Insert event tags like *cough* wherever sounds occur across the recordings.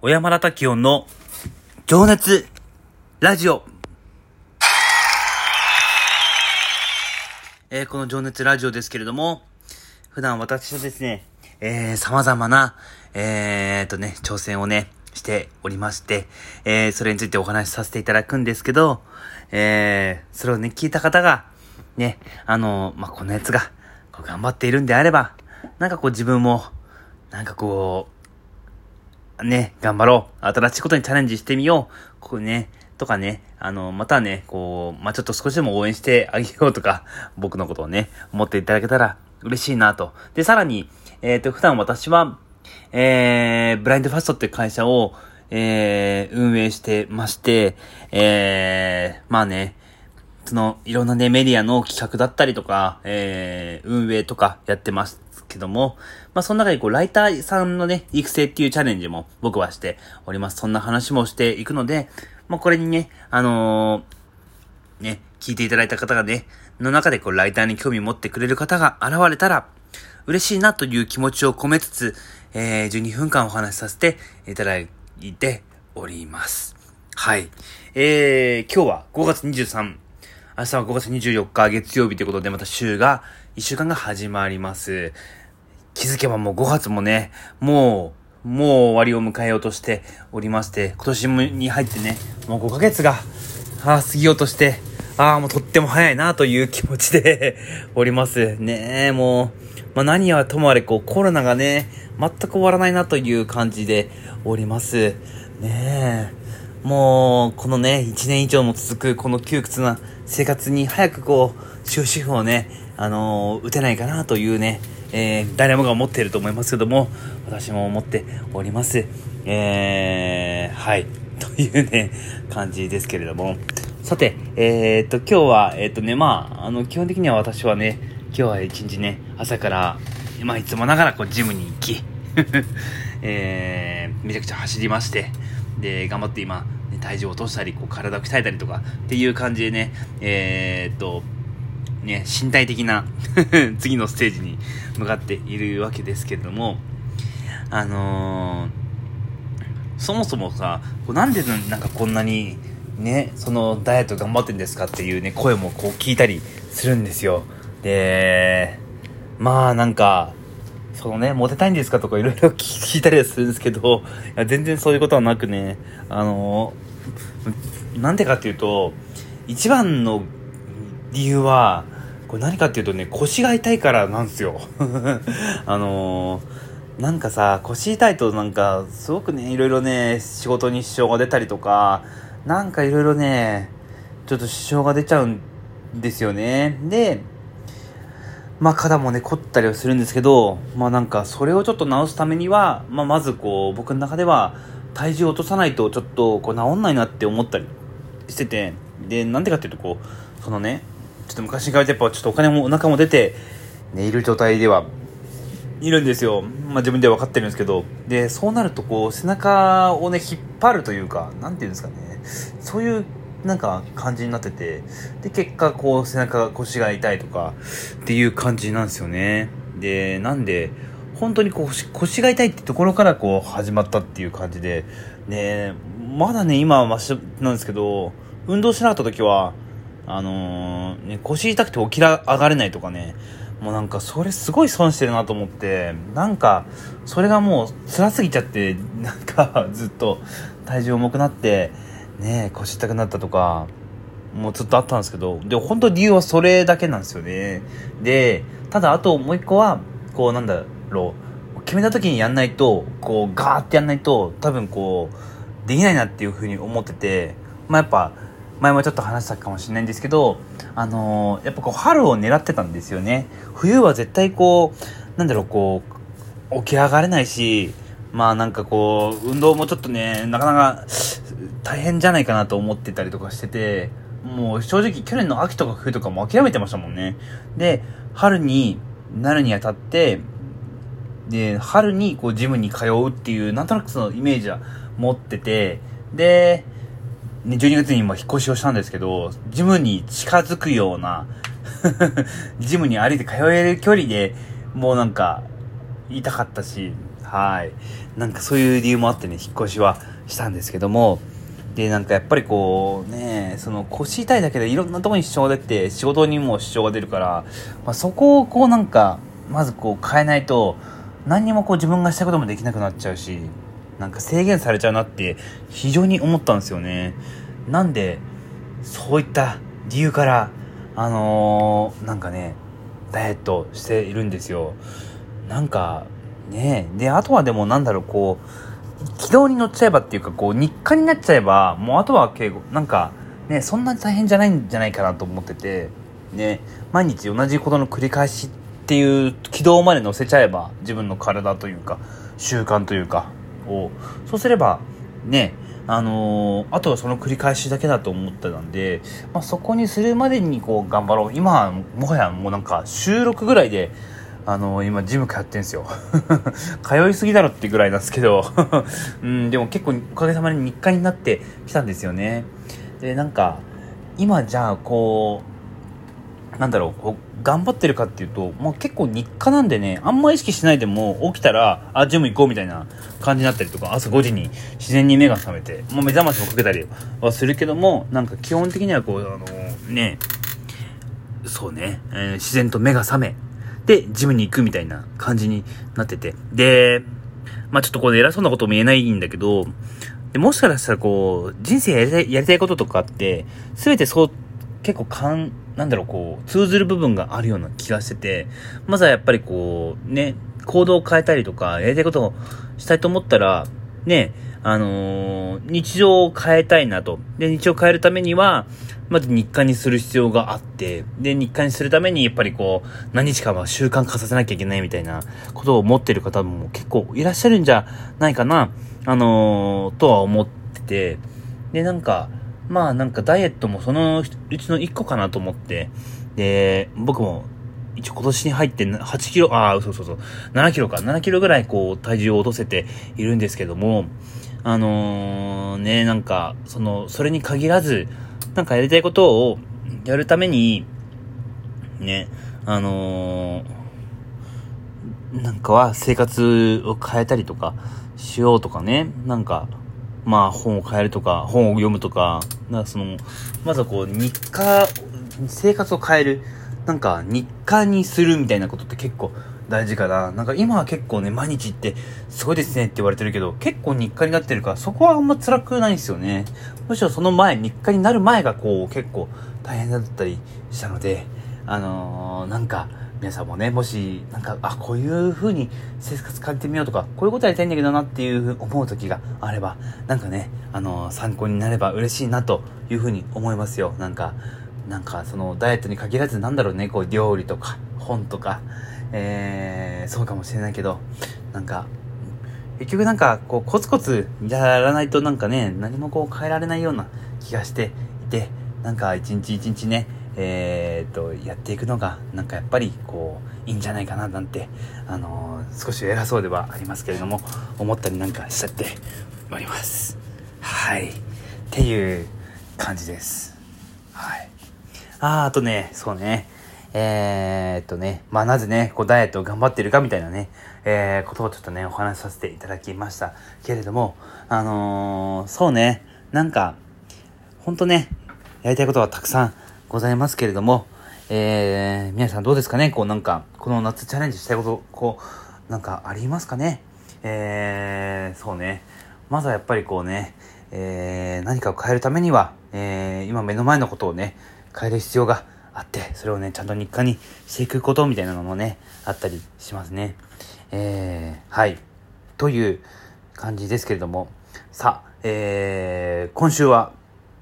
小山田滝音の情熱ラジオ。えー、この情熱ラジオですけれども、普段私はですね、えー、様々な、えーとね、挑戦をね、しておりまして、えー、それについてお話しさせていただくんですけど、えー、それをね、聞いた方が、ね、あの、まあ、このやつが、こう頑張っているんであれば、なんかこう自分も、なんかこう、ね、頑張ろう。新しいことにチャレンジしてみよう。こうね、とかね、あの、またね、こう、まあ、ちょっと少しでも応援してあげようとか、*laughs* 僕のことをね、思っていただけたら嬉しいなと。で、さらに、えっ、ー、と、普段私は、えー、ブラインドファストって会社を、えー、運営してまして、えー、まあね、その、いろんなね、メディアの企画だったりとか、えー、運営とかやってますけども、まあ、その中にこう、ライターさんのね、育成っていうチャレンジも僕はしております。そんな話もしていくので、まあ、これにね、あのー、ね、聞いていただいた方がね、の中でこう、ライターに興味持ってくれる方が現れたら、嬉しいなという気持ちを込めつつ、えー、12分間お話しさせていただいております。はい。えー、今日は5月23日、明日は5月24日月曜日ということで、また週が、1週間が始まります。気づけばもう5月もね、もう、もう終わりを迎えようとしておりまして、今年に入ってね、もう5ヶ月が、ああ、過ぎようとして、ああ、もうとっても早いなという気持ちで *laughs* おります。ねえ、もう、まあ何はともあれこうコロナがね、全く終わらないなという感じでおります。ねえ。もう、このね、1年以上も続くこの窮屈な生活に早くこう、終止符をね、あのー、打てないかなというね、えー、誰もが思っていると思いますけども、私も思っております。えー、はい。*laughs* というね、感じですけれども。さて、えー、っと、今日は、えー、っとね、まあ、あの、基本的には私はね、今日は一日ね、朝から、まあ、いつもながらこう、ジムに行き、*laughs* えー、めちゃくちゃ走りまして、で、頑張って今、ね、体重を落としたり、こう、体を鍛えたりとか、っていう感じでね、えー、っと、ね、身体的な *laughs* 次のステージに向かっているわけですけれども、あのー、そもそもさ、こうなんでなんかこんなに、ね、そのダイエット頑張ってんですかっていうね、声もこう聞いたりするんですよ。で、まあなんか、そのね、モテたいんですかとかいろいろ聞いたりはするんですけど、いや全然そういうことはなくね、あの、なんでかっていうと、一番の理由は、これ何かっていうとね、腰が痛いからなんですよ。*laughs* あの、なんかさ、腰痛いとなんか、すごくね、いろいろね、仕事に支障が出たりとか、なんかいろいろね、ちょっと支障が出ちゃうんですよね。で、まあ肩もね、凝ったりはするんですけど、まあなんかそれをちょっと直すためには、まあまずこう、僕の中では体重を落とさないとちょっとこう治んないなって思ったりしてて、で、なんでかっていうとこう、そのね、ちょっと昔に比べてやっぱちょっとお金もお腹も出て、ね、いる状態ではいるんですよ。まあ自分では分かってるんですけど。で、そうなるとこう背中をね、引っ張るというか、なんていうんですかね。そういうなんか感じになってて、で、結果こう背中、腰が痛いとかっていう感じなんですよね。で、なんで、本当にこう腰が痛いってところからこう始まったっていう感じで、ね、まだね、今はマシなんですけど、運動しなかった時は、あのー、ね、腰痛くて起きら上がれないとかね、もうなんかそれすごい損してるなと思って、なんか、それがもう辛すぎちゃって、なんかずっと体重重くなって、ね腰痛くなったとか、もうずっとあったんですけど、で、本当理由はそれだけなんですよね。で、ただあともう一個は、こうなんだろう、決めた時にやんないと、こうガーってやんないと、多分こう、できないなっていうふうに思ってて、まあやっぱ、前もちょっと話したかもしれないんですけど、あのー、やっぱこう春を狙ってたんですよね。冬は絶対こう、なんだろう、こう、起き上がれないし、まあなんかこう、運動もちょっとね、なかなか大変じゃないかなと思ってたりとかしてて、もう正直去年の秋とか冬とかも諦めてましたもんね。で、春になるにあたって、で、春にこうジムに通うっていう、なんとなくそのイメージは持ってて、で、ね、12月に今引っ越しをしたんですけど、ジムに近づくような *laughs* ジムに歩いて通える距離でもうなんか、痛かったし、はい。なんかそういう理由もあってね、引っ越しはしたんですけども、で、なんかやっぱりこう、ね、その腰痛いだけでいろんなとこに支障が出て、仕事にも支障が出るから、まあ、そこをこうなんか、まずこう変えないと、何にもこう自分がしたこともできなくなっちゃうし、なんか制限されちゃうなって非常に思ったんですよね。なんで、そういった理由から、あのー、なんかね、ダイエットしているんですよ。なんか、ねで、あとはでもなんだろう、こう、軌道に乗っちゃえばっていうか、こう、日課になっちゃえば、もうあとは敬語、なんか、ね、そんなに大変じゃないんじゃないかなと思ってて、ね、毎日同じことの繰り返しっていう軌道まで乗せちゃえば、自分の体というか、習慣というか、を、そうすれば、ね、あのー、あとはその繰り返しだけだと思ってたんで、まあ、そこにするまでにこう頑張ろう。今はもはやもうなんか収録ぐらいで、あの、今ジム通ってんすよ。*laughs* 通いすぎだろってぐらいなんですけど、*laughs* うん、でも結構おかげさまで日課になってきたんですよね。で、なんか、今じゃあこう、なんだろう、頑張ってるかっていうと、もう結構日課なんでね、あんま意識しないでも起きたら、あ、ジム行こうみたいな感じになったりとか、朝5時に自然に目が覚めて、もう目覚ましもかけたりはするけども、なんか基本的にはこう、あの、ね、そうね、えー、自然と目が覚め、で、ジムに行くみたいな感じになってて。で、まあちょっとこう偉そうなことも言えないんだけど、でもしかしたらこう、人生やりたい、やりたいこととかって、すべてそう、結構かん、なんだろう、こう、通ずる部分があるような気がしてて、まずはやっぱりこう、ね、行動を変えたりとか、やりたいことをしたいと思ったら、ね、あのー、日常を変えたいなと。で、日常を変えるためには、まず日課にする必要があって、で、日課にするために、やっぱりこう、何日かは習慣化させなきゃいけないみたいなことを思ってる方も結構いらっしゃるんじゃないかな、あのー、とは思ってて、で、なんか、まあなんかダイエットもそのうちの1個かなと思って、で、僕も一応今年に入って8キロ、ああ、そうそうそう、7キロか、7キロぐらいこう体重を落とせているんですけども、あのー、ね、なんか、その、それに限らず、なんかやりたいことをやるために、ね、あのー、なんかは生活を変えたりとかしようとかね、なんか、まあ本を変えるとか、本を読むとか、なんかその、まずはこう日課、生活を変える、なんか日課にするみたいなことって結構大事かな。なんか今は結構ね、毎日ってすごいですねって言われてるけど、結構日課になってるから、そこはあんま辛くないんですよね。むしろその前、日課になる前がこう結構大変だったりしたので、あのー、なんか、皆さんもね、もし、なんか、あ、こういう風に生活変えてみようとか、こういうことやりたいんだけどなっていう思う時があれば、なんかね、あの、参考になれば嬉しいなという風に思いますよ。なんか、なんかそのダイエットに限らずなんだろうね、こう料理とか本とか、えー、そうかもしれないけど、なんか、結局なんかこうコツコツやらないとなんかね、何もこう変えられないような気がしていて、なんか一日一日ね、えー、っと、やっていくのが、なんかやっぱり、こう、いいんじゃないかな、なんて、あのー、少し偉そうではありますけれども、思ったりなんかしちゃっております。はい。っていう感じです。はい。ああとね、そうね。えー、っとね、まあ、なぜね、こう、ダイエットを頑張ってるかみたいなね、えー、ことをちょっとね、お話しさせていただきました。けれども、あのー、そうね、なんか、ほんとね、やりたいことはたくさんございますけれども、えー、皆さんどうですかね？こうなんか、この夏チャレンジしたいこと、こう、なんかありますかね？えー、そうね。まずはやっぱりこうね、えー、何かを変えるためには、えー、今目の前のことをね、変える必要があって、それをね、ちゃんと日課にしていくことみたいなのもね、あったりしますね。えー、はい。という感じですけれども、さあ、えー、今週は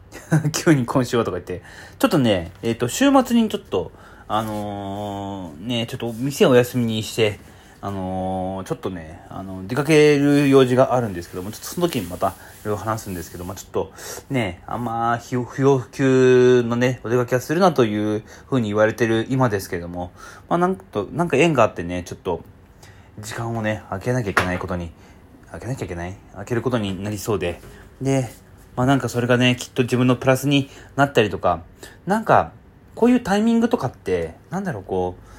*laughs* 急に今週はとか言って、ちょっとね、えっ、ー、と、週末にちょっと、あのー、ね、ちょっと店をお休みにして、あのー、ちょっとね、あの、出かける用事があるんですけども、ちょっとその時にまたいろいろ話すんですけど、まちょっとね、あんま不要不急のね、お出かけはするなというふうに言われてる今ですけども、まあなんと、なんか縁があってね、ちょっと、時間をね、空けなきゃいけないことに、空けなきゃいけない開けることになりそうで、で、まあなんかそれがね、きっと自分のプラスになったりとか、なんか、こういうタイミングとかって、なんだろう、こう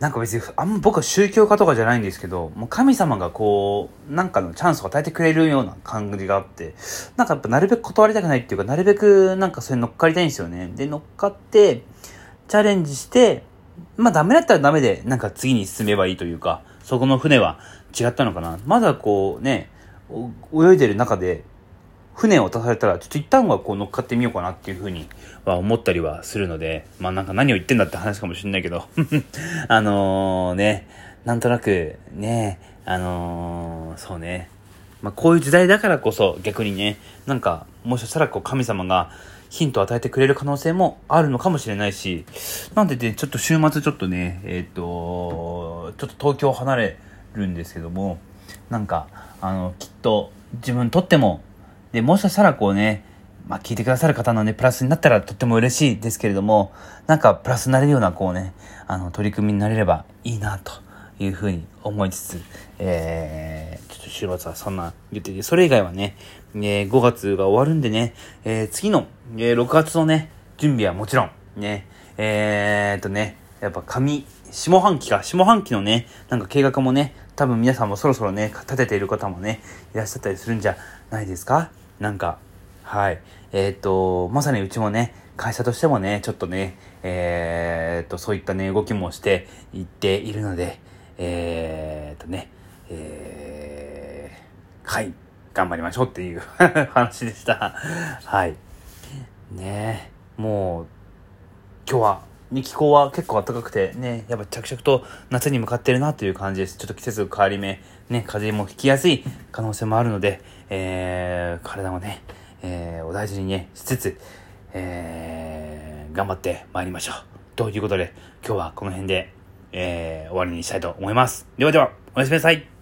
なんか別に、あんま僕は宗教家とかじゃないんですけど、もう神様がこう、なんかのチャンスを与えてくれるような感じがあって、なんかやっぱなるべく断りたくないっていうか、なるべくなんかそれ乗っかりたいんですよね。で、乗っかって、チャレンジして、まあダメだったらダメで、なんか次に進めばいいというか、そこの船は違ったのかな。まだこうね、泳いでる中で、船を渡されたら、ちょっと一旦はこう乗っかってみようかなっていうふうには思ったりはするので、まあなんか何を言ってんだって話かもしれないけど、*laughs* あのね、なんとなくね、あのー、そうね、まあこういう時代だからこそ逆にね、なんかもしかしたらこう神様がヒントを与えてくれる可能性もあるのかもしれないし、なんでね、ちょっと週末ちょっとね、えっ、ー、と、ちょっと東京離れるんですけども、なんか、あの、きっと自分にとってもで、もしかしたらこうね、まあ、聞いてくださる方のね、プラスになったらとっても嬉しいですけれども、なんかプラスになれるようなこうね、あの、取り組みになれればいいなというふうに思いつつ、えー、ちょっと週末はそんな言ってて、それ以外はね、えー、5月が終わるんでね、えー、次の、えー、6月のね、準備はもちろん、ね、えー、っとね、やっぱ上、下半期か、下半期のね、なんか計画もね、多分皆さんもそろそろね、立てている方もね、いらっしゃったりするんじゃないですか？なんか、はい。えっ、と、まさにうちもね、会社としてもね、ちょっとね、えっ、と、そういったね、動きもしていっているので、えっ、とね、えー、はい、頑張りましょうっていう *laughs* 話でした。はい。ねもう、今日は気候は結構暖かくてね、やっぱ着々と夏に向かってるなという感じです。ちょっと季節変わり目、ね、風邪もひきやすい可能性もあるので、えー、体もね、えー、お大事にね、しつつ、えー、頑張って参りましょう。ということで、今日はこの辺で、えー、終わりにしたいと思います。ではでは、おやすみなさい。